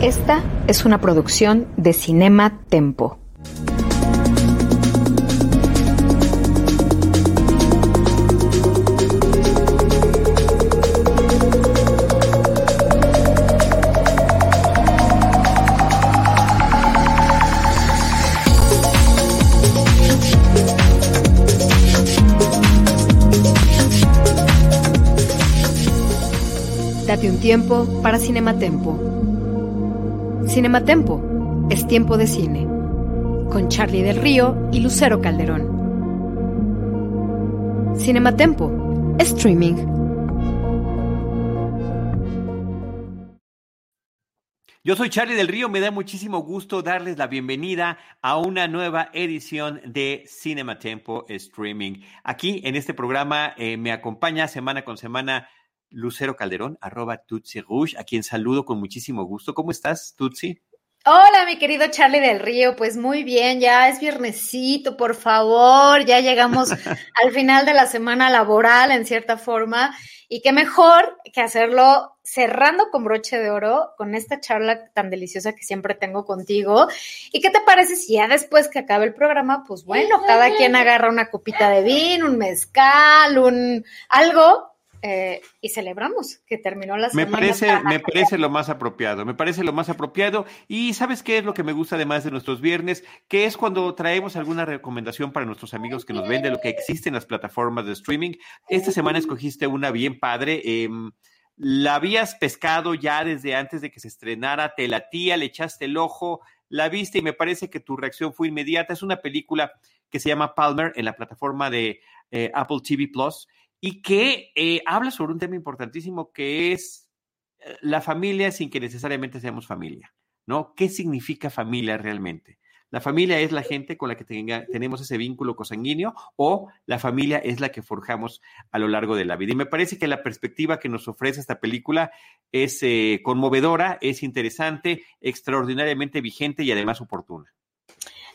Esta es una producción de Cinema Tempo. Un tiempo para Cinematempo. Cinematempo es tiempo de cine. Con Charlie del Río y Lucero Calderón. Cinematempo, streaming. Yo soy Charlie del Río, me da muchísimo gusto darles la bienvenida a una nueva edición de Cinema Tempo Streaming. Aquí en este programa eh, me acompaña semana con semana Lucero Calderón, arroba Tutsi Rouge, a quien saludo con muchísimo gusto. ¿Cómo estás, Tutsi? Hola, mi querido Charlie del Río. Pues muy bien, ya es viernesito, por favor. Ya llegamos al final de la semana laboral, en cierta forma. Y qué mejor que hacerlo cerrando con broche de oro, con esta charla tan deliciosa que siempre tengo contigo. ¿Y qué te parece si ya después que acabe el programa, pues bueno, cada quien agarra una copita de vino, un mezcal, un algo eh, y celebramos que terminó la semana. Me parece, me parece lo más apropiado, me parece lo más apropiado. Y ¿sabes qué es lo que me gusta además de nuestros viernes? Que es cuando traemos alguna recomendación para nuestros amigos que nos ven de lo que existe en las plataformas de streaming. Esta semana escogiste una bien padre. Em, la habías pescado ya desde antes de que se estrenara, te latía, le echaste el ojo, la viste y me parece que tu reacción fue inmediata. Es una película que se llama Palmer en la plataforma de eh, Apple TV Plus y que eh, habla sobre un tema importantísimo que es eh, la familia sin que necesariamente seamos familia, ¿no? ¿Qué significa familia realmente? La familia es la gente con la que tenemos ese vínculo cosanguíneo o la familia es la que forjamos a lo largo de la vida. Y me parece que la perspectiva que nos ofrece esta película es eh, conmovedora, es interesante, extraordinariamente vigente y además oportuna.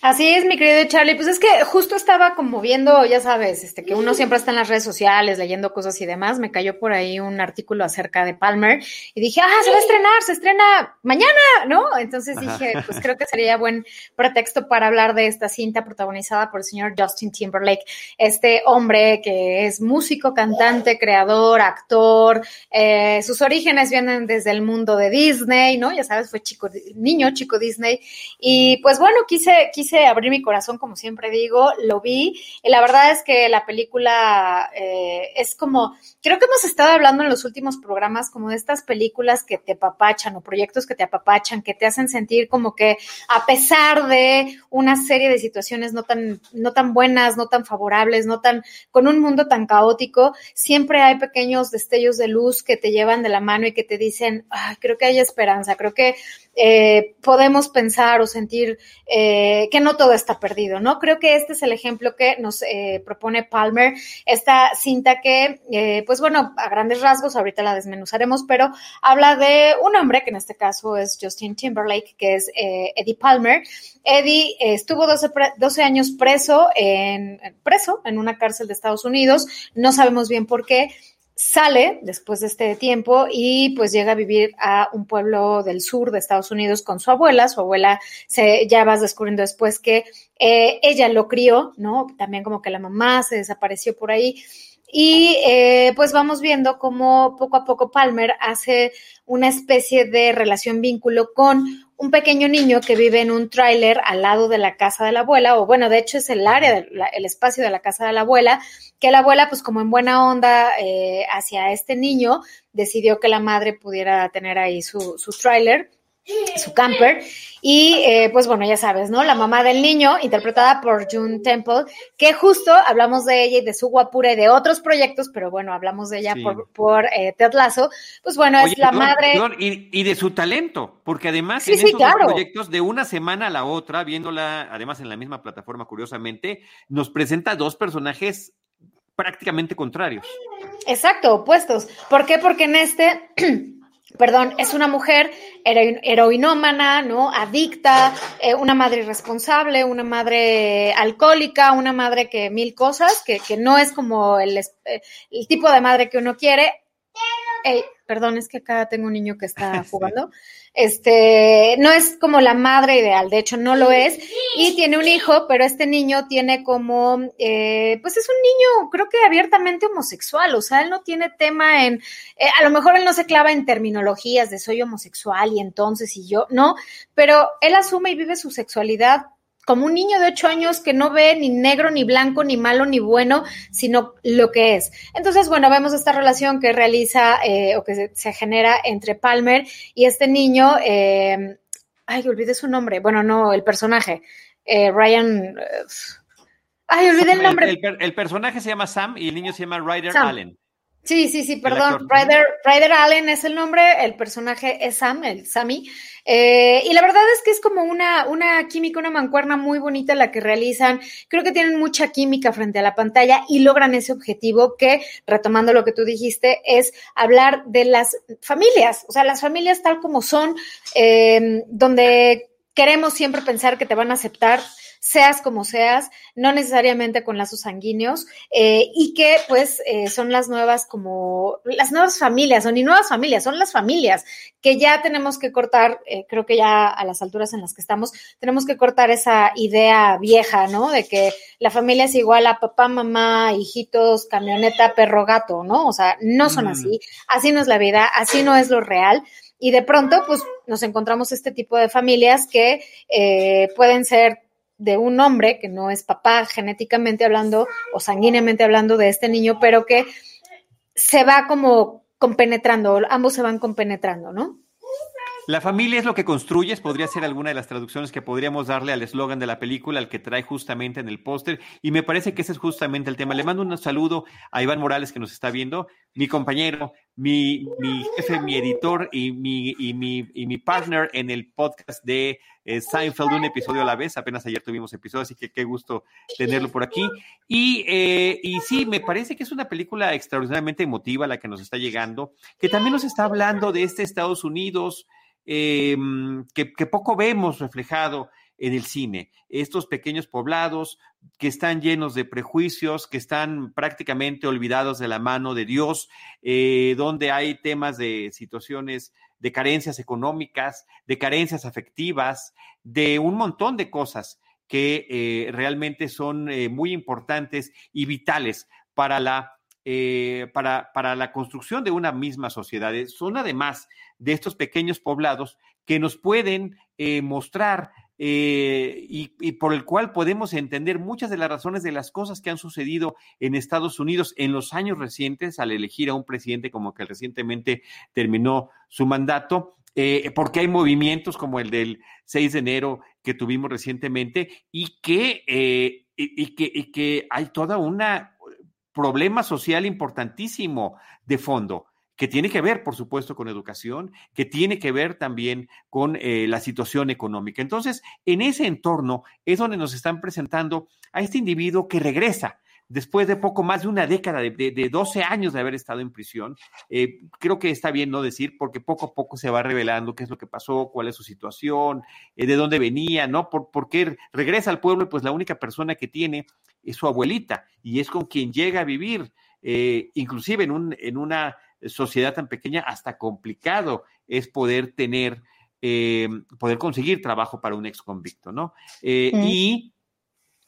Así es, mi querido Charlie. Pues es que justo estaba como viendo, ya sabes, este, que uno siempre está en las redes sociales leyendo cosas y demás. Me cayó por ahí un artículo acerca de Palmer y dije, ah, se va a estrenar, se estrena mañana, ¿no? Entonces dije, pues creo que sería buen pretexto para hablar de esta cinta protagonizada por el señor Justin Timberlake, este hombre que es músico, cantante, creador, actor. Eh, sus orígenes vienen desde el mundo de Disney, ¿no? Ya sabes, fue chico, niño, chico Disney. Y pues bueno, quise, quise abrir mi corazón, como siempre digo, lo vi y la verdad es que la película eh, es como, creo que hemos estado hablando en los últimos programas como de estas películas que te apapachan o proyectos que te apapachan, que te hacen sentir como que a pesar de una serie de situaciones no tan, no tan buenas, no tan favorables, no tan, con un mundo tan caótico, siempre hay pequeños destellos de luz que te llevan de la mano y que te dicen, creo que hay esperanza, creo que eh, podemos pensar o sentir eh, que no todo está perdido, ¿no? Creo que este es el ejemplo que nos eh, propone Palmer, esta cinta que, pues bueno, a grandes rasgos, ahorita la desmenuzaremos, pero habla de un hombre, que en este caso es Justin Timberlake, que es Eddie Palmer. Eddie estuvo 12, 12 años preso en, preso en una cárcel de Estados Unidos, no sabemos bien por qué, sale después de este tiempo y pues llega a vivir a un pueblo del sur de Estados Unidos con su abuela. Su abuela se, ya vas descubriendo después que eh, ella lo crió, ¿no? También como que la mamá se desapareció por ahí. Y eh, pues vamos viendo cómo poco a poco Palmer hace una especie de relación vínculo con un pequeño niño que vive en un tráiler al lado de la casa de la abuela, o bueno, de hecho es el área, el espacio de la casa de la abuela, que la abuela, pues como en buena onda eh, hacia este niño, decidió que la madre pudiera tener ahí su, su tráiler su camper. Y eh, pues bueno, ya sabes, ¿no? La mamá del niño, interpretada por June Temple, que justo hablamos de ella y de su guapura y de otros proyectos, pero bueno, hablamos de ella por, por eh, Ted Lasso. Pues bueno, es la madre. y, de su talento, porque además en esos proyectos, de una semana a la otra, viéndola además en la misma plataforma, curiosamente, nos presenta dos personajes prácticamente contrarios. Exacto, opuestos. ¿Por qué? Porque en este perdón, es una mujer heroinómana, ¿no? Adicta, eh, una madre irresponsable, una madre alcohólica, una madre que mil cosas, que, que no es como el, eh, el, tipo de madre que uno quiere. Perdón, es que acá tengo un niño que está jugando. Este, no es como la madre ideal, de hecho no lo es, y tiene un hijo, pero este niño tiene como, eh, pues es un niño, creo que abiertamente homosexual, o sea, él no tiene tema en, eh, a lo mejor él no se clava en terminologías de soy homosexual y entonces y yo, no, pero él asume y vive su sexualidad como un niño de ocho años que no ve ni negro, ni blanco, ni malo, ni bueno, sino lo que es. Entonces, bueno, vemos esta relación que realiza eh, o que se, genera entre Palmer y este niño, eh, ay, olvidé su nombre, bueno, no, el personaje, eh, Ryan... ay, olvidé el nombre. El, personaje se llama Sam y el niño se llama Ryder Allen. Sí, sí, sí, perdón. Ryder, Allen es el nombre, el personaje es Sam, el Sammy. Eh, y la verdad es que es como una, una química, una mancuerna muy bonita la que realizan. Creo que tienen mucha química frente a la pantalla y logran ese objetivo que, retomando lo que tú dijiste, es hablar de las familias, o sea, las familias tal como son, eh, donde queremos siempre pensar que te van a aceptar seas como seas, no necesariamente con lazos sanguíneos, eh, y que pues eh, son las nuevas como, las nuevas familias, son ni nuevas familias, son las familias que ya tenemos que cortar, eh, creo que ya a las alturas en las que estamos, tenemos que cortar esa idea vieja, ¿no? De que la familia es igual a papá, mamá, hijitos, camioneta, perro, gato, ¿no? O sea, no son así, así no es la vida, así no es lo real. Y de pronto, pues nos encontramos este tipo de familias que pueden ser de un hombre que no es papá genéticamente hablando o sanguíneamente hablando de este niño, pero que se va como compenetrando, ambos se van compenetrando, ¿no? La familia es lo que construyes, podría ser alguna de las traducciones que podríamos darle al eslogan de la película, al que trae justamente en el póster, y me parece que ese es justamente el tema. Le mando un saludo a Iván Morales que nos está viendo, mi compañero, mi, jefe, mi editor y mi, y mi, y mi partner en el podcast de eh, Seinfeld, un episodio a la vez. Apenas ayer tuvimos episodio, así que qué gusto tenerlo por aquí. Y, eh, y sí, me parece que es una película extraordinariamente emotiva la que nos está llegando, que también nos está hablando de este Estados Unidos que, que poco vemos reflejado en el cine. Estos pequeños poblados que están llenos de prejuicios, que están prácticamente olvidados de la mano de Dios, eh, donde hay temas de situaciones de carencias económicas, de carencias afectivas, de un montón de cosas que eh, realmente son eh, muy importantes y vitales para la, para, para la construcción de una misma sociedad. Son además de estos pequeños poblados que nos pueden mostrar eh, y, por el cual podemos entender muchas de las razones de las cosas que han sucedido en Estados Unidos en los años recientes al elegir a un presidente como que recientemente terminó su mandato. Eh, porque hay movimientos como el del 6 de enero que tuvimos recientemente eh, y, que, y que hay toda una problema social importantísimo de fondo que tiene que ver, por supuesto, con educación, que tiene que ver también con eh, la situación económica. Entonces, en ese entorno es donde nos están presentando a este individuo que regresa después de poco más de una década, de, de, 12 años de haber estado en prisión. Eh, creo que está bien no decir, porque poco a poco se va revelando qué es lo que pasó, cuál es su situación, eh, de dónde venía, ¿no? Por, qué regresa al pueblo, pues la única persona que tiene es su abuelita y es con quien llega a vivir, inclusive en, un, en una sociedad tan pequeña, hasta complicado es poder tener, eh, poder conseguir trabajo para un ex convicto, ¿no? Eh, y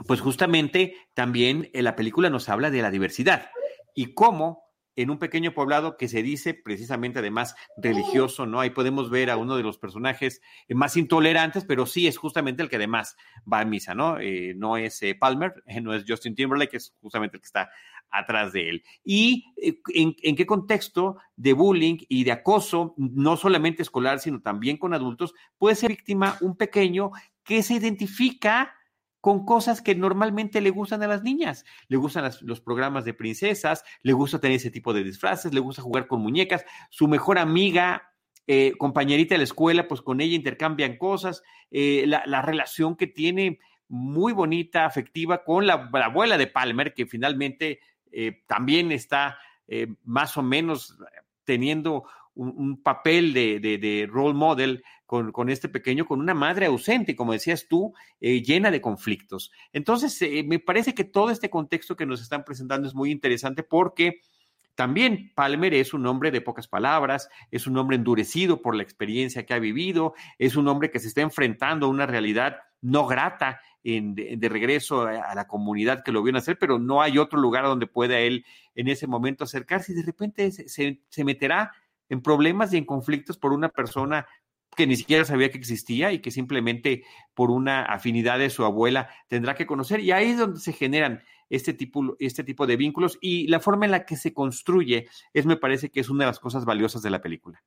pues justamente también en la película nos habla de la diversidad y cómo en un pequeño poblado que se dice precisamente además religioso, ¿no? Ahí podemos ver a uno de los personajes más intolerantes, pero sí es justamente el que además va a misa, ¿no? Eh, no es Palmer, no es Justin Timberlake, es justamente el que está atrás de él. Y eh, en, qué contexto de bullying y de acoso, no solamente escolar, sino también con adultos, puede ser víctima un pequeño que se identifica con cosas que normalmente le gustan a las niñas. Le gustan las, los programas de princesas, le gusta tener ese tipo de disfraces, le gusta jugar con muñecas. Su mejor amiga, eh, compañerita de la escuela, pues con ella intercambian cosas. Eh, la, la, relación que tiene muy bonita, afectiva con la, la abuela de Palmer, que finalmente eh, también está más o menos teniendo un, papel de, de, role model con, con, este pequeño, con una madre ausente, como decías tú, eh, llena de conflictos. Entonces, eh, me parece que todo este contexto que nos están presentando es muy interesante porque también Palmer es un hombre de pocas palabras, es un hombre endurecido por la experiencia que ha vivido, es un hombre que se está enfrentando a una realidad no grata en, de, regreso a, la comunidad que lo vio nacer, pero no hay otro lugar donde pueda él en ese momento acercarse y de repente se, se meterá en problemas y en conflictos por una persona que ni siquiera sabía que existía y que simplemente por una afinidad de su abuela tendrá que conocer. Y ahí es donde se generan este tipo, este tipo de vínculos y la forma en la que se construye es, me parece que es una de las cosas valiosas de la película.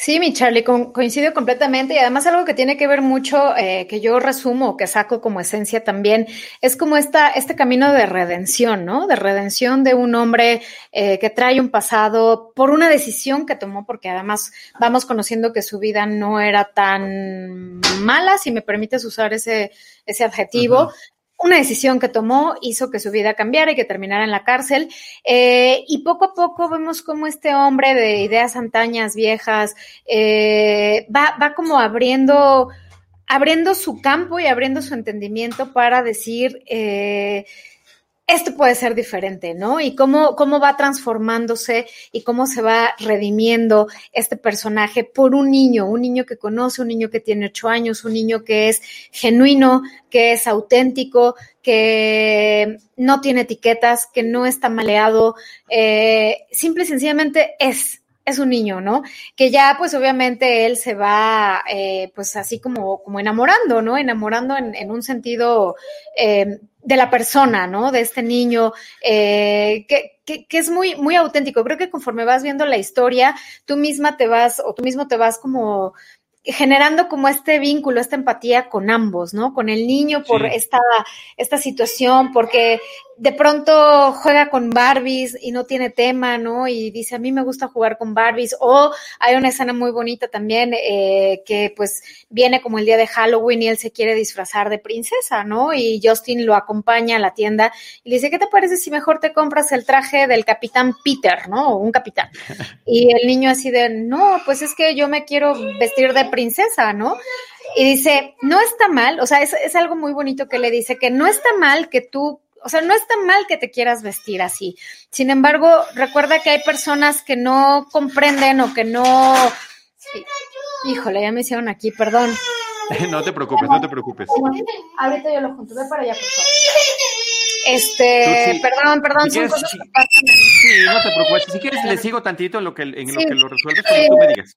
Sí, mi Charlie, co coincido completamente y además algo que tiene que ver mucho, eh, que yo resumo, que saco como esencia también, es como esta, este camino de redención, ¿no? De redención de un hombre eh, que trae un pasado por una decisión que tomó, porque además vamos conociendo que su vida no era tan mala, si me permites usar ese, ese adjetivo, una decisión que tomó hizo que su vida cambiara y que terminara en la cárcel. Eh, y poco a poco vemos cómo este hombre de ideas antañas, viejas, eh, va, va como abriendo, abriendo su campo y abriendo su entendimiento para decir, eh, esto puede ser diferente, ¿no? Y cómo, cómo va transformándose y cómo se va redimiendo este personaje por un niño, un niño que conoce, un niño que tiene ocho años, un niño que es genuino, que es auténtico, que no tiene etiquetas, que no está maleado, eh, simple y sencillamente es, es un niño, ¿no? Que ya, pues obviamente él se va, eh, pues así como, como enamorando, ¿no? Enamorando en, un sentido eh, de la persona, ¿no? De este niño, eh, que, que, que, es muy, muy auténtico. Creo que conforme vas viendo la historia, tú misma te vas, o tú mismo te vas como generando como este vínculo, esta empatía con ambos, ¿no? Con el niño por sí. esta, esta situación, porque de pronto juega con Barbies y no tiene tema, ¿no? Y dice, a mí me gusta jugar con Barbies. O hay una escena muy bonita también eh, que pues viene como el día de Halloween y él se quiere disfrazar de princesa, ¿no? Y Justin lo acompaña a la tienda y le dice, ¿qué te parece si mejor te compras el traje del capitán Peter, ¿no? O un capitán. Y el niño así de, no, pues es que yo me quiero vestir de princesa, ¿no? Y dice, no está mal, o sea, es, es algo muy bonito que le dice, que no está mal que tú o sea, no está mal que te quieras vestir así. Sin embargo, recuerda que hay personas que no comprenden o que no. Híjole, ya me hicieron aquí, perdón. No te preocupes, no te preocupes. Ahorita yo lo junto, ve para allá, por favor. Este, sí, perdón, perdón, si son cosas sí, que pasan en... Sí, no te preocupes. Si quieres, le sigo tantito en lo que, en sí. lo, que lo resuelves, como tú me digas.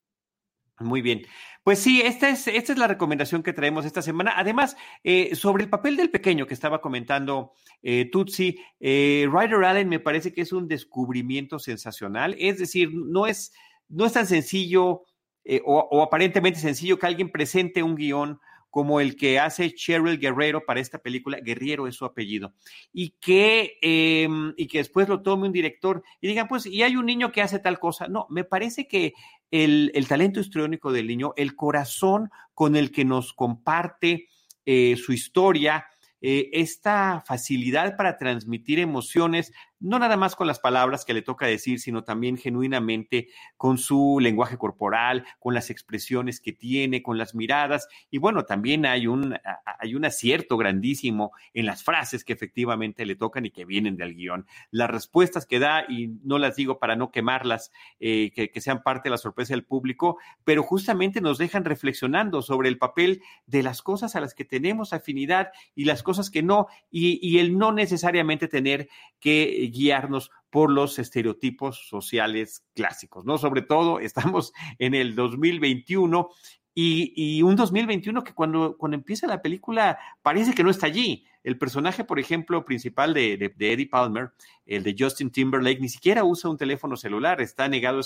Muy bien. Pues sí, esta es, esta es la recomendación que traemos esta semana. Además, eh, sobre el papel del pequeño que estaba comentando eh, Tutsi, eh, Ryder Allen me parece que es un descubrimiento sensacional. Es decir, no es, no es tan sencillo eh, o, aparentemente sencillo que alguien presente un guion como el que hace Cheryl Guerrero para esta película, Guerrero es su apellido, y que, eh, y que después lo tome un director y digan, pues, y hay un niño que hace tal cosa. No, me parece que el, el talento histriónico del niño, el corazón con el que nos comparte eh, su historia, eh, esta facilidad para transmitir emociones no nada más con las palabras que le toca decir, sino también genuinamente con su lenguaje corporal, con las expresiones que tiene, con las miradas. Y bueno, también hay un, hay un acierto grandísimo en las frases que efectivamente le tocan y que vienen del guion. Las respuestas que da, y no las digo para no quemarlas, eh, que, sean parte de la sorpresa del público, pero justamente nos dejan reflexionando sobre el papel de las cosas a las que tenemos afinidad y las cosas que no, y el no necesariamente tener que guiarnos por los estereotipos sociales clásicos, ¿no? Sobre todo estamos en el 2021 y, y, un 2021 que cuando, cuando empieza la película parece que no está allí. El personaje, por ejemplo, principal de, de, Eddie Palmer, el de Justin Timberlake, ni siquiera usa un teléfono celular, está negado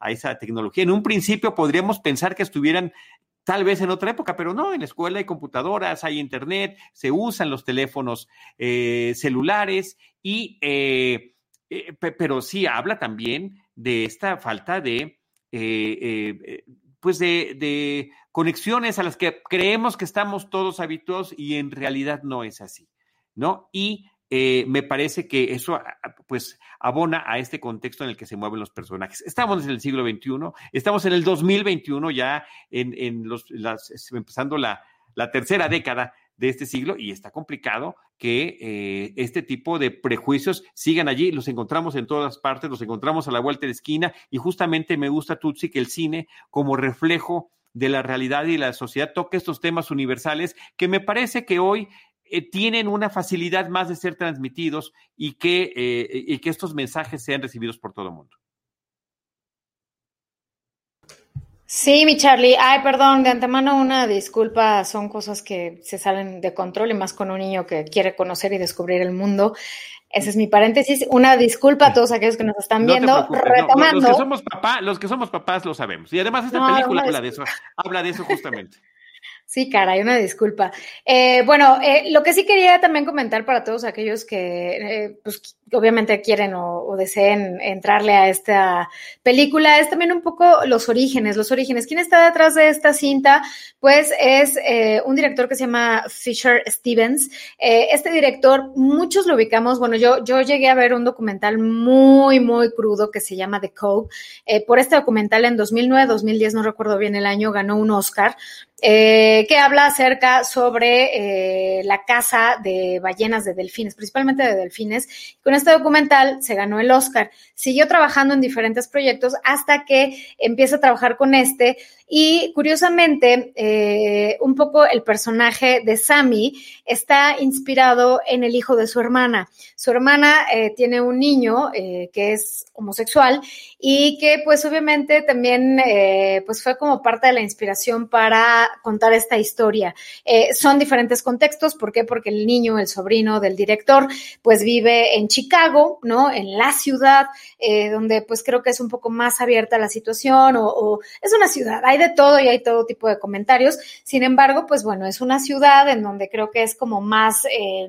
a esa tecnología. En un principio podríamos pensar que estuvieran tal vez en otra época, pero no, en la escuela hay computadoras, hay internet, se usan los teléfonos eh, celulares y, eh, eh, pero sí habla también de esta falta de pues de, de, conexiones a las que creemos que estamos todos habituados y en realidad no es así, ¿no? Y eh, me parece que eso pues abona a este contexto en el que se mueven los personajes. Estamos en el siglo XXI, estamos en el 2021 ya en, en los, las, empezando la, la tercera década de este siglo y está complicado que eh, este tipo de prejuicios sigan allí. Los encontramos en todas partes, los encontramos a la vuelta de esquina y justamente me gusta Tutsi que el cine como reflejo de la realidad y la sociedad toque estos temas universales que me parece que hoy eh, tienen una facilidad más de ser transmitidos y que, eh, y que estos mensajes sean recibidos por todo el mundo. Sí, mi Charlie. Ay, perdón, de antemano una disculpa. Son cosas que se salen de control y más con un niño que quiere conocer y descubrir el mundo. Ese es mi paréntesis. Una disculpa a todos aquellos que nos están viendo. Retomando. No, los, que somos papá, los que somos papás lo sabemos. Y además esta no, película habla de eso. Habla de eso justamente. Sí, cara, hay una disculpa. Eh, bueno, eh, lo que sí quería también comentar para todos aquellos que, eh, pues, obviamente quieren o, deseen entrarle a esta película, es también un poco los orígenes, los orígenes. ¿Quién está detrás de esta cinta? Pues es un director que se llama Fisher Stevens. Este director, muchos lo ubicamos, bueno, yo, yo llegué a ver un documental muy, muy crudo que se llama The Cove. Por este documental en 2009, 2010, no recuerdo bien el año, ganó un Oscar. Eh, que habla acerca sobre eh, la caza de ballenas de delfines, principalmente de delfines. Con este documental se ganó el Oscar. Siguió trabajando en diferentes proyectos hasta que empieza a trabajar con este. Y curiosamente, eh, un poco el personaje de Sammy está inspirado en el hijo de su hermana. Su hermana eh, tiene un niño eh, que es homosexual y que pues obviamente también pues fue como parte de la inspiración para contar esta historia. Son diferentes contextos, ¿por qué? Porque el niño, el sobrino del director, pues vive en Chicago, ¿no? En la ciudad, donde pues creo que es un poco más abierta la situación o, o es una ciudad, hay de todo y hay todo tipo de comentarios. Sin embargo, pues bueno, es una ciudad en donde creo que es como más eh,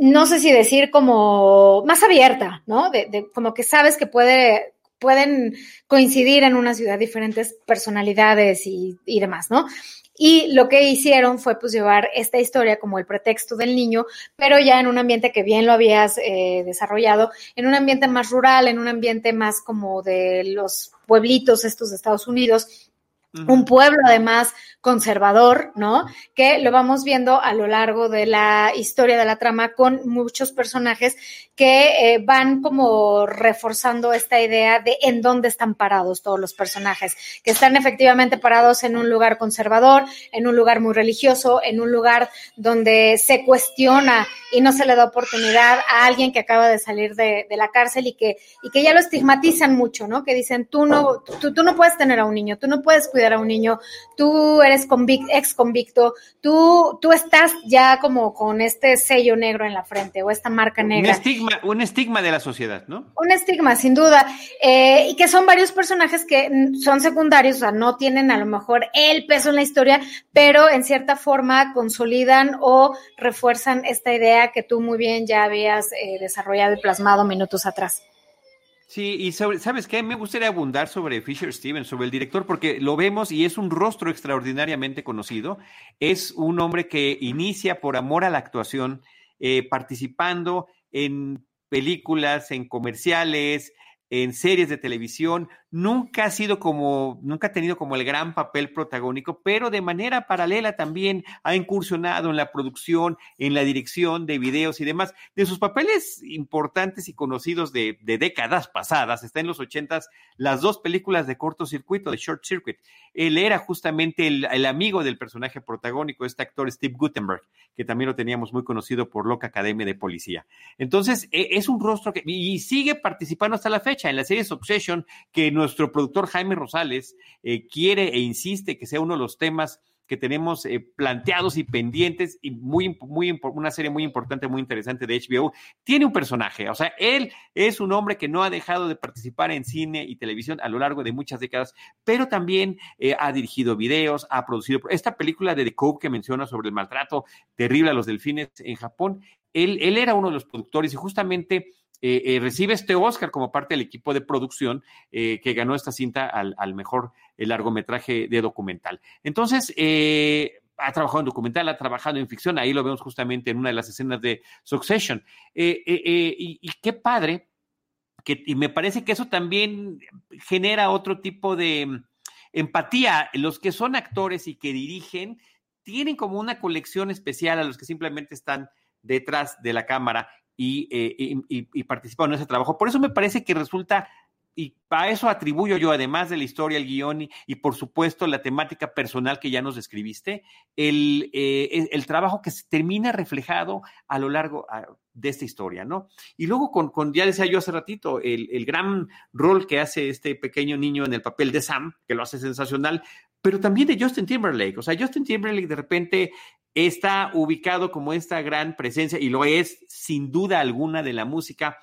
no sé si decir como más abierta, ¿no? De, de, como que sabes que puede, pueden coincidir en una ciudad diferentes personalidades y, y demás, ¿no? Y lo que hicieron fue pues llevar esta historia como el pretexto del niño, pero ya en un ambiente que bien lo habías eh, desarrollado, en un ambiente más rural, en un ambiente más como de los pueblitos estos de Estados Unidos, un pueblo además conservador, ¿no? Que lo vamos viendo a lo largo de la historia de la trama con muchos personajes que eh, van como reforzando esta idea de en dónde están parados todos los personajes, que están efectivamente parados en un lugar conservador, en un lugar muy religioso, en un lugar donde se cuestiona y no se le da oportunidad a alguien que acaba de salir de, de la cárcel y que, y que ya lo estigmatizan mucho, ¿no? Que dicen, tú no, tú, tú no puedes tener a un niño, tú no puedes cuidar a un niño, tú eres ex convicto, tú, tú estás ya como con este sello negro en la frente o esta marca negra. Un estigma, un estigma de la sociedad, ¿no? Un estigma, sin duda. Eh, y que son varios personajes que son secundarios, o sea, no tienen a lo mejor el peso en la historia, pero en cierta forma consolidan o refuerzan esta idea que tú muy bien ya habías eh, desarrollado y plasmado minutos atrás. Sí, y sobre, ¿sabes qué? Me gustaría abundar sobre Fisher Stevens, sobre el director, porque lo vemos y es un rostro extraordinariamente conocido. Es un hombre que inicia por amor a la actuación, eh, participando en películas, en comerciales, en series de televisión, nunca ha sido como, nunca ha tenido como el gran papel protagónico, pero de manera paralela también ha incursionado en la producción, en la dirección de videos y demás. De sus papeles importantes y conocidos de, décadas pasadas, está en los ochentas, las dos películas de cortocircuito, de Short Circuit. Él era justamente el, el amigo del personaje protagónico, este actor Steve Gutenberg, que también lo teníamos muy conocido por Loca Academia de Policía. Entonces, e, es un rostro que, y sigue participando hasta la fecha en la serie Succession, que nuestro productor Jaime Rosales eh, quiere e insiste que sea uno de los temas que tenemos eh, planteados y pendientes y muy, muy, una serie muy importante, muy interesante de HBO, tiene un personaje, o sea, él es un hombre que no ha dejado de participar en cine y televisión a lo largo de muchas décadas, pero también eh, ha dirigido videos, ha producido esta película de The Cove que menciona sobre el maltrato terrible a los delfines en Japón, él, él era uno de los productores y justamente eh, eh, recibe este Oscar como parte del equipo de producción eh, que ganó esta cinta al, mejor largometraje de documental. Entonces, ha trabajado en documental, ha trabajado en ficción, ahí lo vemos justamente en una de las escenas de Succession. Y, qué padre, que, y me parece que eso también genera otro tipo de mm, empatía. Los que son actores y que dirigen tienen como una colección especial a los que simplemente están detrás de la cámara eh, y, participado en ese trabajo. Por eso me parece que resulta, y a eso atribuyo yo, además de la historia, el guion y, por supuesto la temática personal que ya nos describiste, el, eh, el trabajo que se termina reflejado a lo largo ah, de esta historia, ¿no? Y luego con, con ya decía yo hace ratito, el, el, gran rol que hace este pequeño niño en el papel de Sam, que lo hace sensacional, pero también de Justin Timberlake. O sea, Justin Timberlake de repente está ubicado como esta gran presencia y lo es sin duda alguna de la música,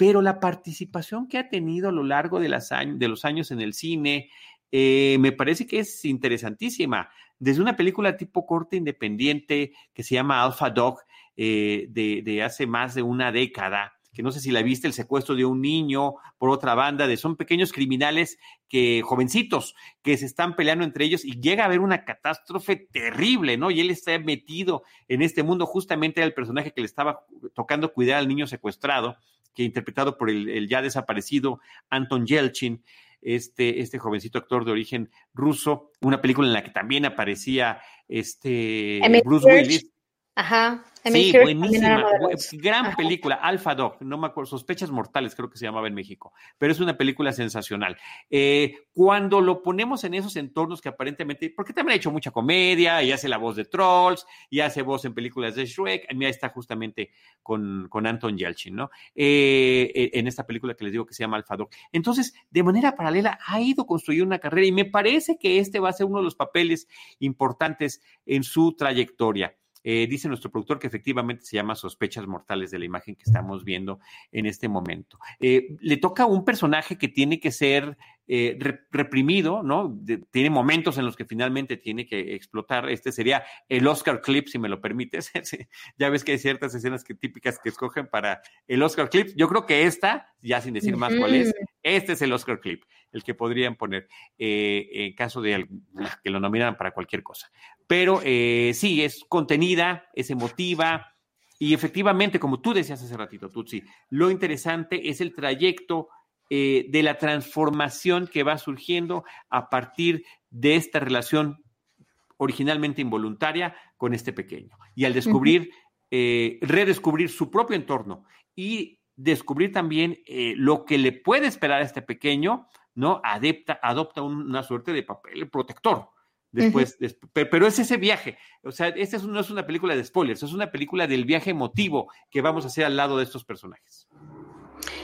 pero la participación que ha tenido a lo largo de, las de los años en el cine eh, me parece que es interesantísima. Desde una película tipo corte independiente que se llama Alpha Dog eh, de, hace más de una década, que no sé si la viste, el secuestro de un niño por otra banda, de son pequeños criminales que, jovencitos, que se están peleando entre ellos y llega a haber una catástrofe terrible, ¿no? Y él está metido en este mundo, justamente era el personaje que le estaba tocando cuidar al niño secuestrado, que interpretado por el, ya desaparecido Anton Yelchin, este, este jovencito actor de origen ruso, una película en la que también aparecía este Bruce Willis. Ajá sí, buenísima. Gran película, Alpha Dog, no me acuerdo, Sospechas Mortales creo que se llamaba en México, pero es una película sensacional. Eh, cuando lo ponemos en esos entornos que aparentemente, porque también ha hecho mucha comedia y hace la voz de Trolls y hace voz en películas de Shrek, a mí está justamente con, con Anton Yelchin, ¿no? Eh, eh, en esta película que les digo que se llama Alpha Dog. Entonces, de manera paralela, ha ido construyendo una carrera y me parece que este va a ser uno de los papeles importantes en su trayectoria. Eh, dice nuestro productor que efectivamente se llama Sospechas Mortales de la imagen que estamos viendo en este momento. Eh, le toca un personaje que tiene que ser eh, reprimido, ¿no? tiene momentos en los que finalmente tiene que explotar. Este sería el Oscar clip, si me lo permites. ya ves que hay ciertas escenas que, típicas que escogen para el Oscar clip. Yo creo que esta, ya sin decir más cuál es, este es el Oscar clip, el que podrían poner en caso de que lo nominaran para cualquier cosa pero eh, sí, es contenida, es emotiva y efectivamente, como tú decías hace ratito, Tutsi, lo interesante es el trayecto eh, de la transformación que va surgiendo a partir de esta relación originalmente involuntaria con este pequeño. Y al descubrir, eh, redescubrir su propio entorno y descubrir también lo que le puede esperar a este pequeño, ¿no? Adepta, adopta una suerte de papel protector, Después, pero es ese viaje. O sea, esta no es una película de spoilers, es una película del viaje emotivo que vamos a hacer al lado de estos personajes.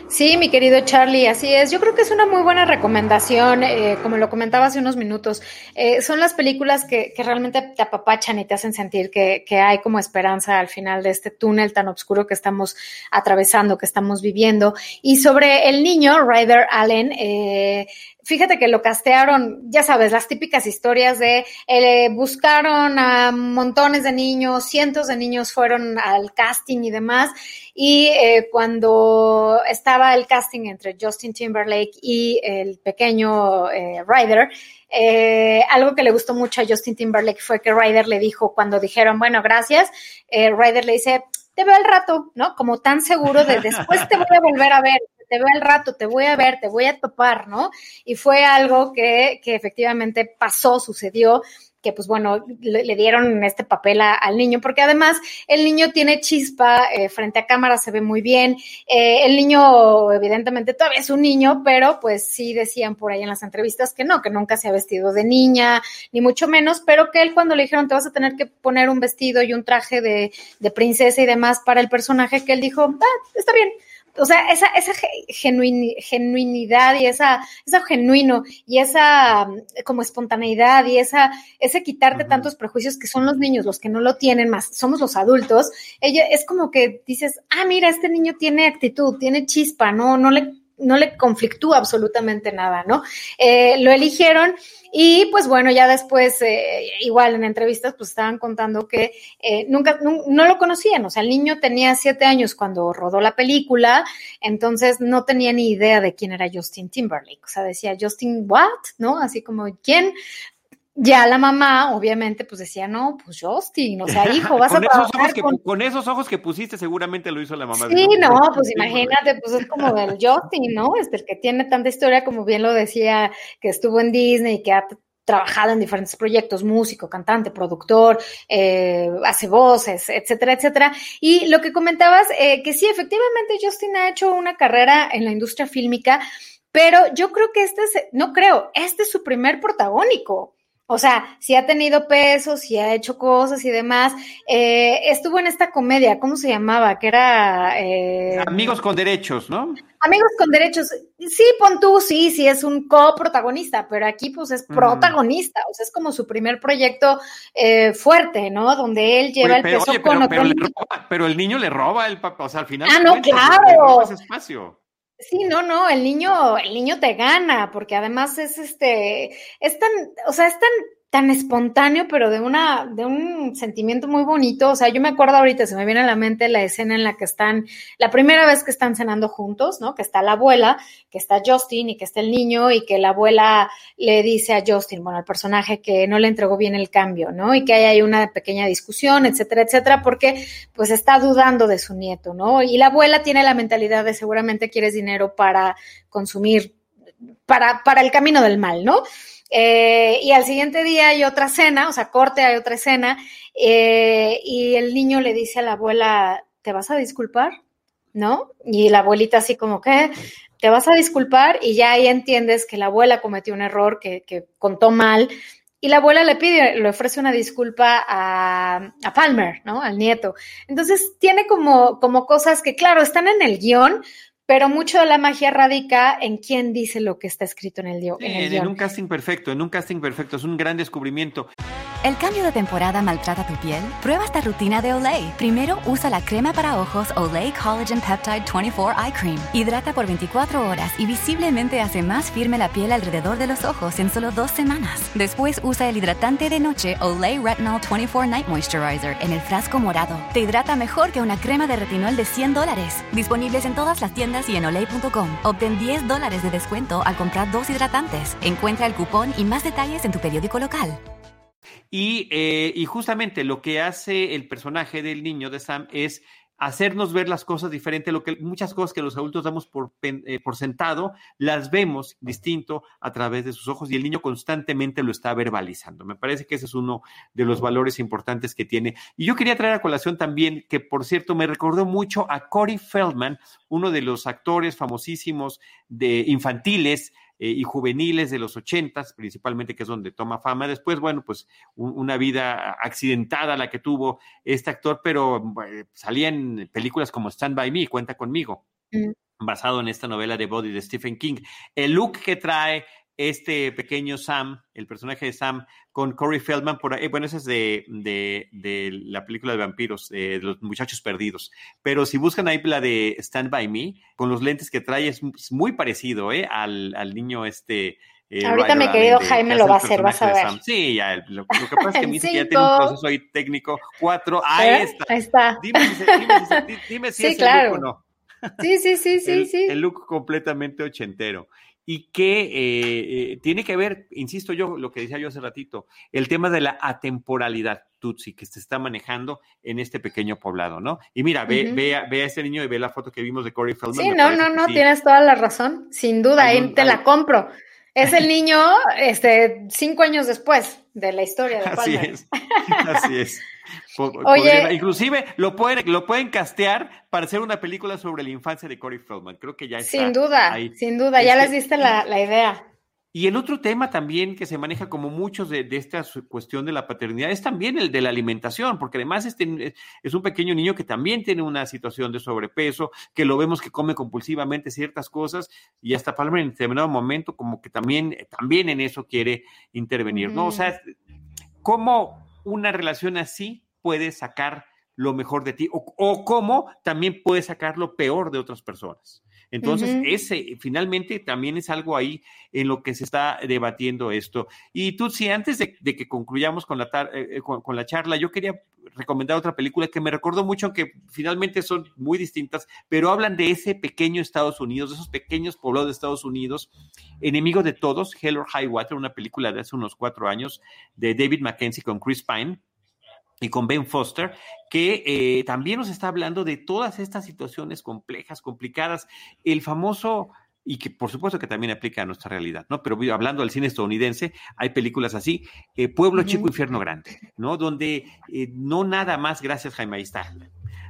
Sí, mi querido Charlie, así es. Yo creo que es una muy buena recomendación, eh, como lo comentaba hace unos minutos. Eh, son las películas que, que, realmente te apapachan y te hacen sentir que, que, hay como esperanza al final de este túnel tan oscuro que estamos atravesando, que estamos viviendo. Y sobre el niño, Ryder Allen, eh, fíjate que lo castearon, ya sabes, las típicas historias de eh, buscaron a montones de niños, cientos de niños fueron al casting y demás. Y eh, cuando estaba el casting entre Justin Timberlake y el pequeño eh, Ryder, eh, algo que le gustó mucho a Justin Timberlake fue que Ryder le dijo, cuando dijeron, bueno, gracias, Ryder le dice, te veo al rato, ¿no? Como tan seguro de después te voy a volver a ver, te veo al rato, te voy a ver, te voy a topar, ¿no? Y fue algo que, que efectivamente pasó, sucedió que pues bueno, le, dieron este papel al niño, porque además el niño tiene chispa, eh, frente a cámara se ve muy bien, eh, el niño evidentemente todavía es un niño, pero pues sí decían por ahí en las entrevistas que no, que nunca se ha vestido de niña, ni mucho menos, pero que él cuando le dijeron te vas a tener que poner un vestido y un traje de, de princesa y demás para el personaje, que él dijo, ah, está bien, o sea, esa, esa genuinidad y esa, esa genuino y esa mm, como espontaneidad y esa, ese quitarte tantos prejuicios que son los niños los que no lo tienen más, somos los adultos, ella es como que dices, ah, mira, este niño tiene actitud, tiene chispa, no, no le no le conflictúa absolutamente nada, ¿no? Eh, lo eligieron y pues bueno, ya después, eh, igual en entrevistas, pues estaban contando que eh, nunca, no, lo conocían, o sea, el niño tenía siete años cuando rodó la película, entonces no tenía ni idea de quién era Justin Timberlake, o sea, decía Justin, ¿what? ¿No? Así como, ¿quién? Ya la mamá, obviamente, pues decía, no, pues Justin, o sea, hijo, vas a trabajar con... esos ojos que pusiste, seguramente lo hizo la mamá. Sí, no, pues imagínate, pues es como el Justin, ¿no? Este, el que tiene tanta historia, como bien lo decía, que estuvo en Disney, que ha trabajado en diferentes proyectos, músico, cantante, productor, eh, hace voces, etcétera, etcétera. Y lo que comentabas, eh, que sí, efectivamente Justin ha hecho una carrera en la industria fílmica, pero yo creo que este es, no creo, este es su primer protagónico. O sea, si ha tenido pesos, si ha hecho cosas y demás. Eh, estuvo en esta comedia, ¿cómo se llamaba? Que era... Eh, Amigos con derechos, ¿no? Amigos con derechos. Sí, pon tú, sí, sí, es un coprotagonista, pero aquí pues es protagonista. O sea, es como su primer proyecto eh, fuerte, ¿no? Donde él lleva el peso con pero, pero, el niño le roba el papá, o sea, al final... Ah, no, claro. espacio. Sí, no, no, el niño, el niño te gana, porque además es este, es tan, o sea, es tan tan espontáneo, pero de una, de un sentimiento muy bonito. O sea, yo me acuerdo ahorita, se me viene a la mente la escena en la que están, la primera vez que están cenando juntos, ¿no? Que está la abuela, que está Justin y que está el niño, y que la abuela le dice a Justin, bueno, al personaje que no le entregó bien el cambio, ¿no? Y que hay ahí una pequeña discusión, etcétera, etcétera, porque pues está dudando de su nieto, ¿no? Y la abuela tiene la mentalidad de seguramente quieres dinero para consumir, para, para el camino del mal, ¿no? Eh, y al siguiente día hay otra cena, o sea, corte, hay otra escena, eh, y el niño le dice a la abuela, ¿te vas a disculpar? ¿No? Y la abuelita así como que, ¿te vas a disculpar? Y ya ahí entiendes que la abuela cometió un error, que, que contó mal, y la abuela le pide, le ofrece una disculpa a, a, Palmer, ¿no? Al nieto. Entonces tiene como, como cosas que, claro, están en el guion, pero mucho de la magia radica en quién dice lo que está escrito en el, guion. en, un casting perfecto, en un casting perfecto, es un gran descubrimiento. ¿El cambio de temporada maltrata tu piel? Prueba esta rutina de Olay. Primero, usa la crema para ojos Olay Collagen Peptide 24 Eye Cream. Hidrata por 24 horas y visiblemente hace más firme la piel alrededor de los ojos en solo dos semanas. Después, usa el hidratante de noche Olay Retinol 24 Night Moisturizer en el frasco morado. Te hidrata mejor que una crema de retinol de 100 dólares. Disponibles en todas las tiendas y en olay.com. Obtén 10 dólares de descuento al comprar dos hidratantes. Encuentra el cupón y más detalles en tu periódico local. Y, eh, y justamente lo que hace el personaje del niño de Sam es hacernos ver las cosas diferente, lo que muchas cosas que los adultos damos por, eh, por sentado, las vemos distinto a través de sus ojos y el niño constantemente lo está verbalizando. Me parece que ese es uno de los valores importantes que tiene. Y yo quería traer a colación también que, por cierto, me recordó mucho a Corey Feldman, uno de los actores famosísimos de infantiles eh, y juveniles de los ochentas, principalmente, que es donde toma fama. Después, bueno, pues una vida accidentada la que tuvo este actor, pero salía en películas como Stand By Me, Cuenta conmigo. Mm. basado en esta novela de Body de Stephen King. El look que trae este pequeño Sam, el personaje de Sam, con Corey Feldman, por ahí, bueno, ese es de, de, la película de vampiros, de los muchachos perdidos, pero si buscan ahí la de Stand By Me, con los lentes que trae, es muy parecido ¿eh? al, al niño este... Eh, Ahorita mi querido Jaime lo va a hacer, vas a ver. Sí, ya, lo, que pasa es que mi ya tiene un proceso ahí técnico. Cuatro, ahí está. Ahí está. Dime, dime, dime, si es claro. el look o no. Sí, sí, sí, sí, el, sí. El look completamente ochentero. Y que eh, eh, tiene que ver, insisto yo, lo que decía yo hace ratito, el tema de la atemporalidad Tutsi que se está manejando en este pequeño poblado, ¿no? Y mira, ve, ve, a, ve, a, ese niño y ve la foto que vimos de Corey Feldman. Sí, no, no, no, sí. tienes toda la razón, sin duda, ahí te la compro. Es el niño, este, cinco años después de la historia de Palmer. Así es, así es. Oye, inclusive lo pueden, lo pueden castear para hacer una película sobre la infancia de Corey Feldman. Creo que ya está. Sin duda, ahí. sin duda, ya este, les diste la, la, idea. Y el otro tema también que se maneja como muchos de, de, esta cuestión de la paternidad es también el de la alimentación, porque además este es un pequeño niño que también tiene una situación de sobrepeso, que lo vemos que come compulsivamente ciertas cosas y hasta Palmer en determinado momento como que también, también en eso quiere intervenir, ¿no? O sea, ¿cómo una relación así puede sacar lo mejor de ti o, o cómo también puede sacar lo peor de otras personas. Entonces, uh -huh. ese finalmente también es algo ahí en lo que se está debatiendo esto. Y tú, si antes de, de, que concluyamos con la, eh, con, con, la charla, yo quería recomendar otra película que me recordó mucho, que finalmente son muy distintas, pero hablan de ese pequeño Estados Unidos, de esos pequeños poblados de Estados Unidos, enemigo de todos, Hell or High Water, una película de hace unos cuatro años de David Mackenzie con Chris Pine y con Ben Foster, que eh, también nos está hablando de todas estas situaciones complejas, complicadas, el famoso y que por supuesto que también aplica a nuestra realidad, ¿no? Pero hablando del cine estadounidense, hay películas así, eh, Pueblo. Chico, Infierno Grande, ¿no? Donde eh, no nada más, gracias Jaime, ahí está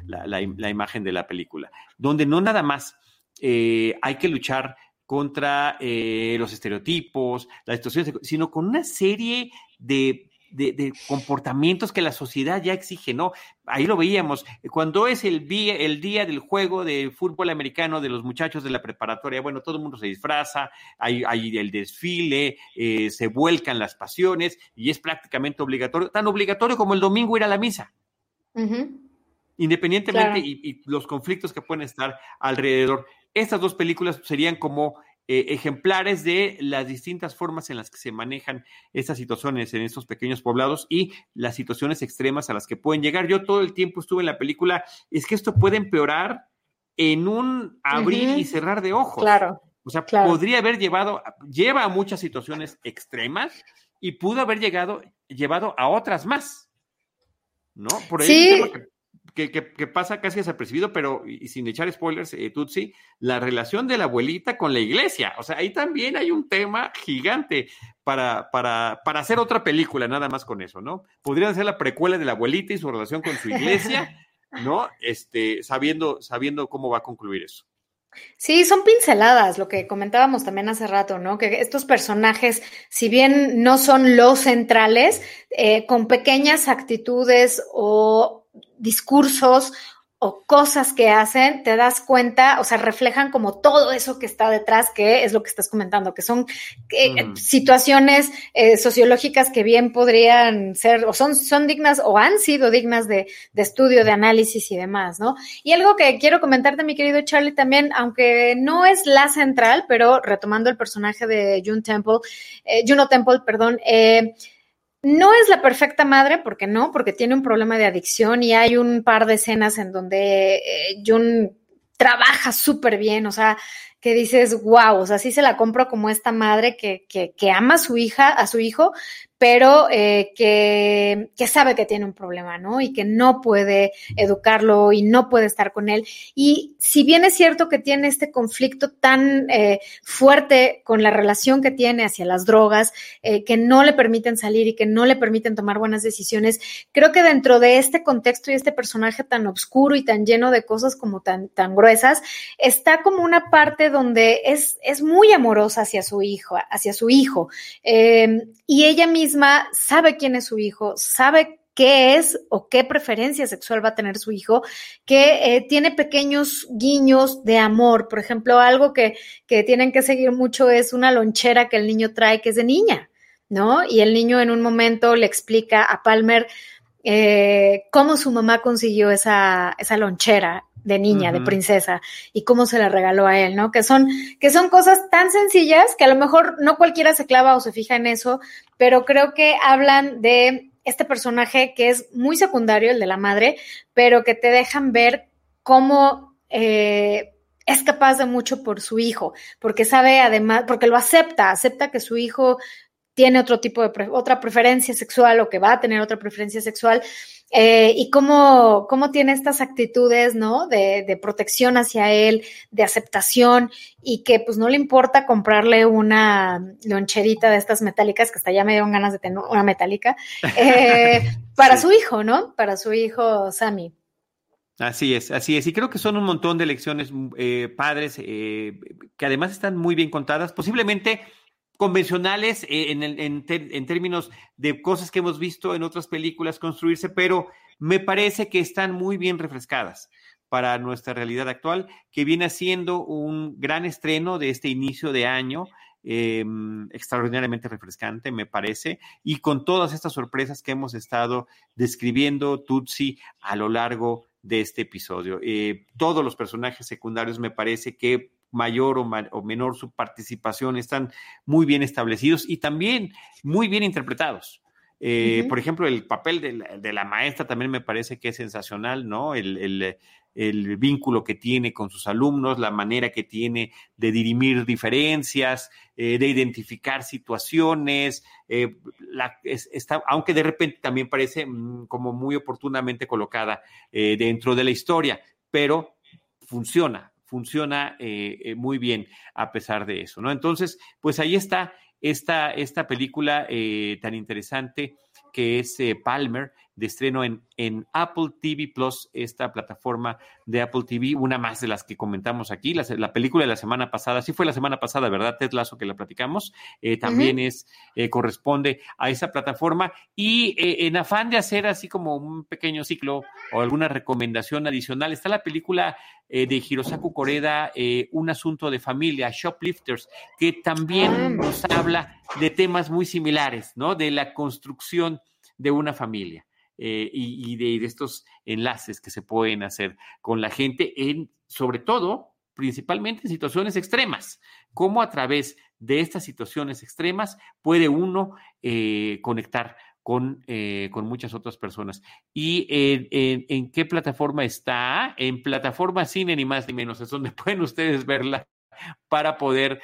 la, la, la, imagen de la película, donde no nada más hay que luchar contra los estereotipos, las situaciones, sino con una serie de de, de, comportamientos que la sociedad ya exige, ¿no? Ahí lo veíamos, cuando es el día, el día del juego de fútbol americano de los muchachos de la preparatoria, bueno, todo el mundo se disfraza, hay, hay el desfile, eh, se vuelcan las pasiones y es prácticamente obligatorio, tan obligatorio como el domingo ir a la misa. Uh -huh. Independientemente claro. y, y los conflictos que pueden estar alrededor. Estas dos películas serían como eh, ejemplares de las distintas formas en las que se manejan estas situaciones en estos pequeños poblados y las situaciones extremas a las que pueden llegar. Yo todo el tiempo estuve en la película, es que esto puede empeorar en un abrir uh -huh. y cerrar de ojos. Claro. O sea, claro. podría haber llevado, lleva a muchas situaciones extremas y pudo haber llegado, llevado a otras más. ¿No? Por ahí sí. Que que, pasa casi desapercibido, pero y sin echar spoilers, eh, Tutsi, la relación de la abuelita con la iglesia. O sea, ahí también hay un tema gigante para, para, para hacer otra película, nada más con eso, ¿no? Podrían ser la precuela de la abuelita y su relación con su iglesia, ¿no? Este, sabiendo, sabiendo cómo va a concluir eso. Sí, son pinceladas, lo que comentábamos también hace rato, ¿no? Que estos personajes, si bien no son los centrales, eh, con pequeñas actitudes o discursos o cosas que hacen, te das cuenta, o sea, reflejan como todo eso que está detrás, que es lo que estás comentando, que son eh, mm. situaciones eh, sociológicas que bien podrían ser, o son, son dignas, o han sido dignas de, de, estudio, de análisis y demás, ¿no? Y algo que quiero comentarte, mi querido Charlie, también, aunque no es la central, pero retomando el personaje de June Temple, eh, Juno Temple, perdón, eh, no es la perfecta madre, porque no, porque tiene un problema de adicción y hay un par de escenas en donde eh, Jun trabaja súper bien, o sea, que dices, wow, o sea, sí se la compro como esta madre que, que, que ama a su hija, a su hijo, pero eh, que, que, sabe que tiene un problema, ¿no? Y que no puede educarlo y no puede estar con él. Y si bien es cierto que tiene este conflicto tan eh, fuerte con la relación que tiene hacia las drogas, eh, que no le permiten salir y que no le permiten tomar buenas decisiones, creo que dentro de este contexto y este personaje tan oscuro y tan lleno de cosas como tan, tan gruesas, está como una parte donde es, es muy amorosa hacia su hijo, hacia su hijo. Y ella misma misma sabe quién es su hijo, sabe qué es o qué preferencia sexual va a tener su hijo, que eh, tiene pequeños guiños de amor. Por ejemplo, algo que, que tienen que seguir mucho es una lonchera que el niño trae que es de niña, ¿no? Y el niño en un momento le explica a Palmer eh, cómo su mamá consiguió esa, esa lonchera de niña, uh -huh. de princesa, y cómo se la regaló a él, ¿no? Que son, que son cosas tan sencillas que a lo mejor no cualquiera se clava o se fija en eso, pero creo que hablan de este personaje que es muy secundario, el de la madre, pero que te dejan ver cómo, eh, es capaz de mucho por su hijo, porque sabe además, porque lo acepta, acepta que su hijo tiene otro tipo de otra preferencia sexual o que va a tener otra preferencia sexual eh, y cómo, cómo tiene estas actitudes, ¿no? De, de, protección hacia él, de aceptación y que pues no le importa comprarle una loncherita de estas metálicas, que hasta ya me dieron ganas de tener una metálica, eh, para su hijo, ¿no? Para su hijo Sammy. Así es, así es. Y creo que son un montón de lecciones eh, padres que además están muy bien contadas. Posiblemente convencionales eh, en, en, términos de cosas que hemos visto en otras películas construirse, pero me parece que están muy bien refrescadas para nuestra realidad actual, que viene siendo un gran estreno de este inicio de año, em, extraordinariamente refrescante, me parece, y con todas estas sorpresas que hemos estado describiendo, Tutsi, a lo largo de este episodio. Eh, todos los personajes secundarios me parece que mayor o, menor su participación están muy bien establecidos y también muy bien interpretados. Eh, por ejemplo, el papel de la, maestra también me parece que es sensacional, ¿no? El, vínculo que tiene con sus alumnos, la manera que tiene de dirimir diferencias, eh, de identificar situaciones, eh, está, aunque de repente también parece mm, como muy oportunamente colocada dentro de la historia, pero funciona, funciona eh, eh, muy bien a pesar de eso, ¿no? Entonces, pues ahí está esta, esta película eh, tan interesante que es Palmer, de estreno en, en Apple TV Plus, esta plataforma de Apple TV, una más de las que comentamos aquí. La, película de la semana pasada, sí fue la semana pasada, ¿verdad, Ted Lazo, que la platicamos? Eh, también es, eh, corresponde a esa plataforma. Y eh, en afán de hacer así como un pequeño ciclo o alguna recomendación adicional, está la película de Hirosaku Koreda, Un asunto de familia, Shoplifters, que también ah. nos habla de temas muy similares, ¿no? De la construcción de una familia. Eh, y, de, estos enlaces que se pueden hacer con la gente en, sobre todo, principalmente en situaciones extremas, cómo a través de estas situaciones extremas puede uno eh, conectar con, eh, con, muchas otras personas. ¿Y en, qué plataforma está? En plataforma cine, ni más ni menos, es donde pueden ustedes verla para poder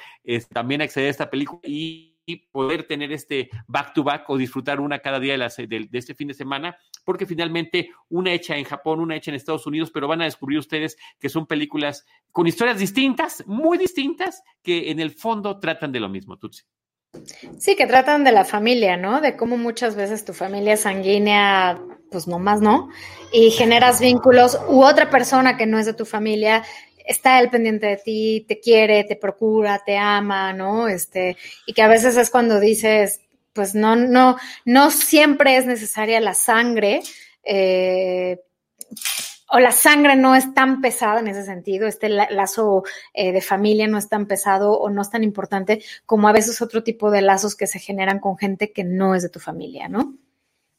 también acceder a esta película y y poder tener este back to back o disfrutar una cada día de, este fin de semana, porque finalmente una hecha en Japón, una hecha en Estados Unidos, pero van a descubrir ustedes que son películas con historias distintas, muy distintas, que en el fondo tratan de lo mismo, Tutsi. Sí, que tratan de la familia, ¿no? De cómo muchas veces tu familia sanguínea, pues nomás no, y generas vínculos u otra persona que no es de tu familia está él pendiente de ti, te quiere, te procura, te ama, ¿no? Este, y que a veces es cuando dices, pues no, no, no siempre es necesaria la sangre, eh, o la sangre no es tan pesada en ese sentido, este lazo eh, de familia no es tan pesado o no es tan importante como a veces otro tipo de lazos que se generan con gente que no es de tu familia, ¿no?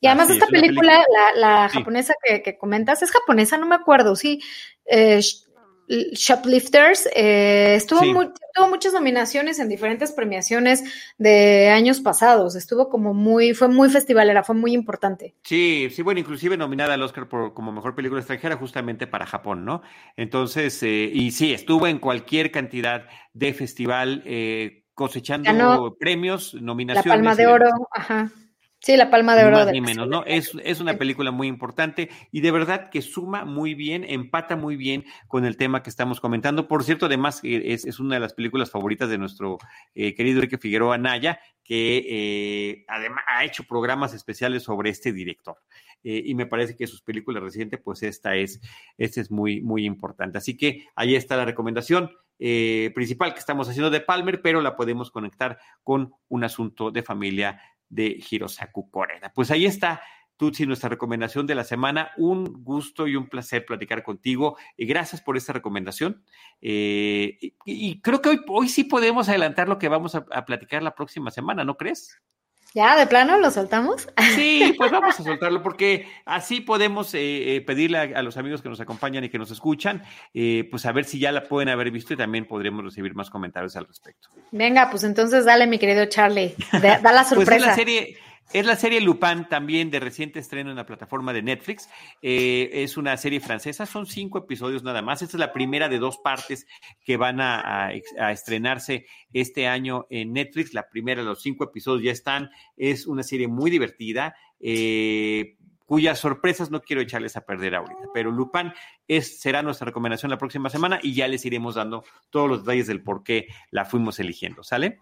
Y además esta película, la, japonesa que, comentas, es japonesa, no me acuerdo, sí, eh, Shoplifters eh, estuvo tuvo muchas nominaciones en diferentes premiaciones de años pasados. Estuvo como muy, fue muy festivalera, fue muy importante. Sí, sí, bueno, inclusive nominada al Oscar por, como mejor película extranjera justamente para Japón, ¿no? Entonces, eh, y sí, estuvo en cualquier cantidad de festival eh, cosechando premios, nominaciones. La Palma de Oro, ajá. Sí, la palma de oro. Más ni menos, ¿no? Es, es una película muy importante y de verdad que suma muy bien, empata muy bien con el tema que estamos comentando. Por cierto, además, eh, es, es una de las películas favoritas de nuestro eh, querido Enrique Figueroa Naya, que eh, además ha hecho programas especiales sobre este director. y me parece que sus películas recientes, pues esta es, esta es muy, muy importante. Así que ahí está la recomendación. principal que estamos haciendo de Palmer, pero la podemos conectar con un asunto de familia de Hirosaku Koreda. Pues ahí está, Tutsi, nuestra recomendación de la semana. Un gusto y un placer platicar contigo. Y gracias por esta recomendación. Eh, y, creo que hoy, hoy sí podemos adelantar lo que vamos a, platicar la próxima semana, ¿no crees? ¿Ya, de plano, lo soltamos? Sí, pues vamos a soltarlo porque así podemos eh, eh, pedirle a, los amigos que nos acompañan y que nos escuchan, pues a ver si ya la pueden haber visto y también podremos recibir más comentarios al respecto. Venga, pues entonces dale, mi querido Charlie, da la sorpresa. pues es la serie, Es la serie Lupin, también de reciente estreno en la plataforma de Netflix. Eh, es una serie francesa, son cinco episodios nada más. Esta es la primera de dos partes que van a, estrenarse este año en Netflix. La primera, los cinco episodios ya están. Es una serie muy divertida. Eh, cuyas sorpresas no quiero echarles a perder ahorita, pero Lupin será nuestra recomendación la próxima semana y ya les iremos dando todos los detalles del por qué la fuimos eligiendo, ¿sale?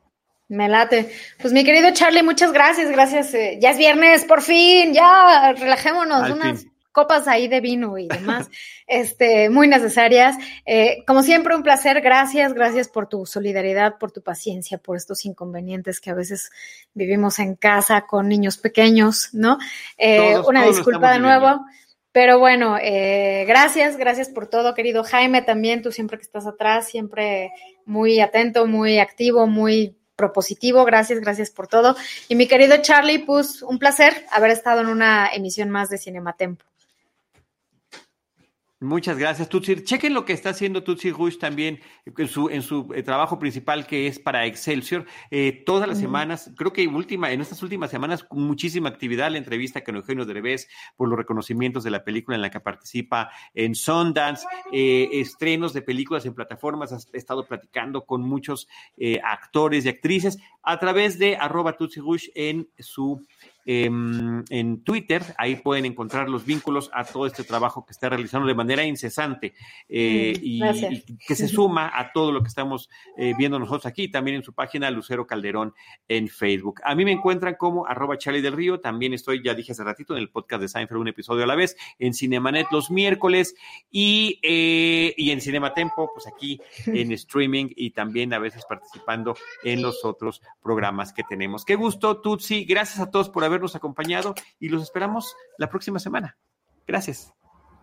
Me late. Pues mi querido Charlie, muchas gracias, gracias. Eh, ya es viernes, por fin, ya relajémonos, unas copas ahí de vino y demás, este, muy necesarias. Eh, como siempre, un placer, gracias, gracias por tu solidaridad, por tu paciencia, por estos inconvenientes que a veces vivimos en casa con niños pequeños, ¿no? Eh, una disculpa de nuevo. Pero bueno, gracias, gracias por todo, querido Jaime, también tú siempre que estás atrás, siempre muy atento, muy activo, muy propositivo. Gracias, gracias por todo. Y mi querido Charlie, pues un placer haber estado en una emisión más de Cinematempo. Muchas gracias, Tutsi. Chequen lo que está haciendo Tutsi Rush también en su, en su eh, trabajo principal que es para Excelsior. Eh, todas las semanas, creo que última, en estas últimas semanas, muchísima actividad, la entrevista con Eugenio Derbez por los reconocimientos de la película en la que participa en Sundance, eh, estrenos de películas en plataformas. He estado platicando con muchos actores y actrices a través de arroba Tutsi Rush en su Em, en Twitter. Ahí pueden encontrar los vínculos a todo este trabajo que está realizando de manera incesante eh, y, que se suma a todo lo que estamos eh, viendo nosotros aquí, también en su página Lucero Calderón en Facebook. A mí me encuentran como arroba Charlie del Río, también estoy, ya dije hace ratito, en el podcast de Seinfeld, un episodio a la vez, en Cinemanet los miércoles y, eh, y en Cinematempo, pues aquí en streaming y también a veces participando en los otros programas que tenemos. Qué gusto, Tutsi, gracias a todos por haber habernos acompañado y los esperamos la próxima semana. Gracias.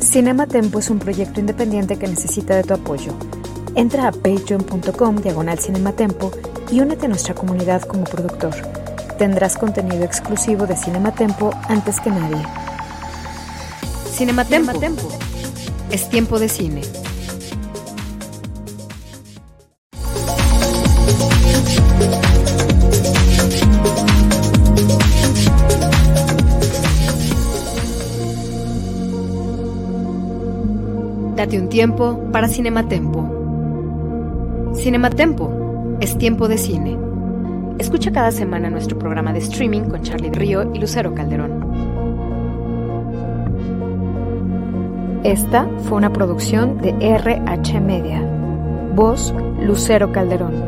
Cinema Tempo es un proyecto independiente que necesita de tu apoyo. Entra a patreon.com diagonal cinematempo y únete a nuestra comunidad como productor. Tendrás contenido exclusivo de Cinematempo antes que nadie. Cinematempo. Tempo. Es tiempo de cine. Date un tiempo para Cinematempo. Cinematempo es tiempo de cine. Escucha cada semana nuestro programa de streaming con Charlie Río y Lucero Calderón. Esta fue una producción de RH Media. Voz Lucero Calderón.